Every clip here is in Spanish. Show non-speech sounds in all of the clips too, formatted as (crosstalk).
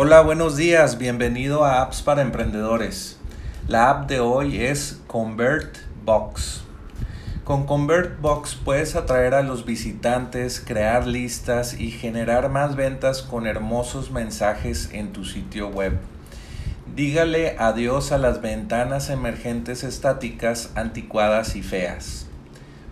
Hola, buenos días, bienvenido a Apps para Emprendedores. La app de hoy es ConvertBox. Con ConvertBox puedes atraer a los visitantes, crear listas y generar más ventas con hermosos mensajes en tu sitio web. Dígale adiós a las ventanas emergentes estáticas, anticuadas y feas.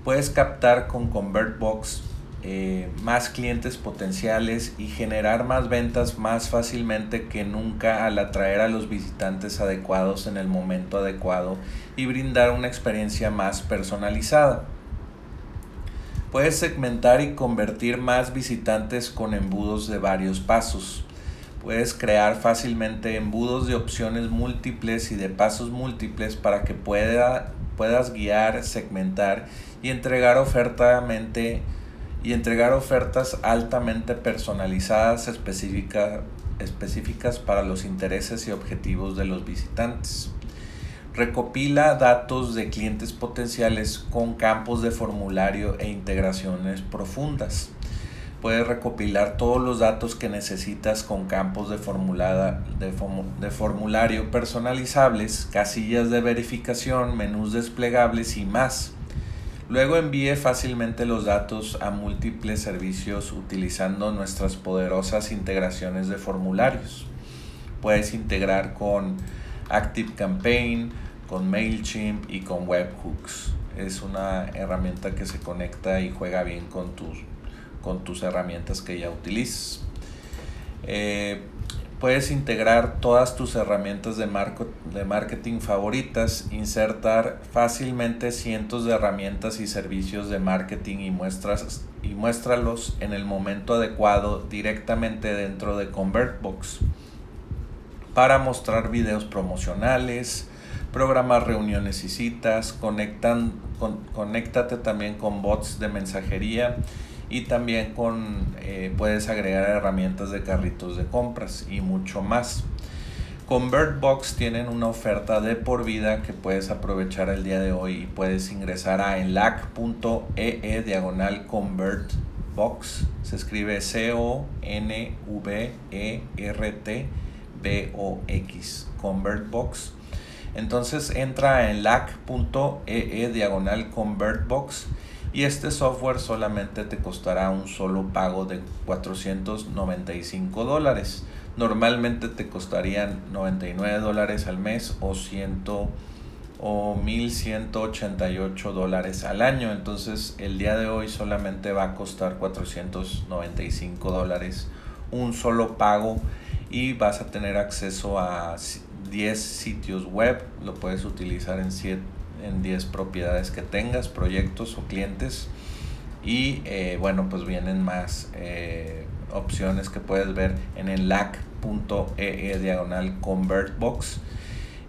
Puedes captar con ConvertBox eh, más clientes potenciales y generar más ventas más fácilmente que nunca al atraer a los visitantes adecuados en el momento adecuado y brindar una experiencia más personalizada. Puedes segmentar y convertir más visitantes con embudos de varios pasos. Puedes crear fácilmente embudos de opciones múltiples y de pasos múltiples para que pueda, puedas guiar, segmentar y entregar ofertamente y entregar ofertas altamente personalizadas específicas para los intereses y objetivos de los visitantes. Recopila datos de clientes potenciales con campos de formulario e integraciones profundas. Puedes recopilar todos los datos que necesitas con campos de, de formulario personalizables, casillas de verificación, menús desplegables y más. Luego envíe fácilmente los datos a múltiples servicios utilizando nuestras poderosas integraciones de formularios. Puedes integrar con ActiveCampaign, con MailChimp y con Webhooks. Es una herramienta que se conecta y juega bien con tus, con tus herramientas que ya utilizas. Eh, Puedes integrar todas tus herramientas de, de marketing favoritas, insertar fácilmente cientos de herramientas y servicios de marketing y, muestras, y muéstralos en el momento adecuado directamente dentro de ConvertBox para mostrar videos promocionales, programar reuniones y citas, conectan, conéctate también con bots de mensajería y también con eh, puedes agregar herramientas de carritos de compras y mucho más. ConvertBox tienen una oferta de por vida que puedes aprovechar el día de hoy y puedes ingresar a enlac.ee e diagonal convertbox. Se escribe C-O-N-V-E-R-T-B-O-X. ConvertBox. Entonces entra a enlac.ee e diagonal convertbox y este software solamente te costará un solo pago de 495 dólares. Normalmente te costarían 99 dólares al mes o 100 o 1188 dólares al año. Entonces el día de hoy solamente va a costar 495 dólares un solo pago y vas a tener acceso a 10 sitios web. Lo puedes utilizar en 7 en 10 propiedades que tengas, proyectos o clientes. Y eh, bueno, pues vienen más eh, opciones que puedes ver en el lac.ee e diagonal convertbox.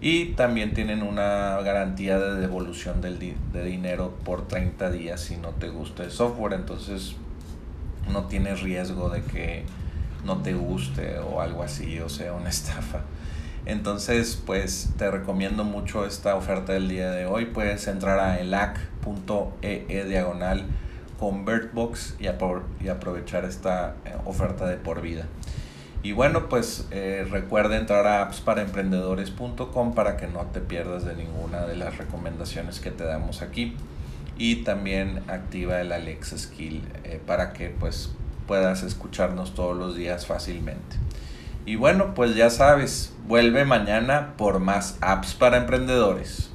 Y también tienen una garantía de devolución del de dinero por 30 días si no te gusta el software. Entonces no tienes riesgo de que no te guste o algo así o sea una (laughs) estafa. Entonces, pues te recomiendo mucho esta oferta del día de hoy. Puedes entrar a elac.ee e diagonal convertbox y, y aprovechar esta eh, oferta de por vida. Y bueno, pues eh, recuerda entrar a appsparaemprendedores.com para que no te pierdas de ninguna de las recomendaciones que te damos aquí. Y también activa el Alexa Skill eh, para que pues puedas escucharnos todos los días fácilmente. Y bueno, pues ya sabes, vuelve mañana por más apps para emprendedores.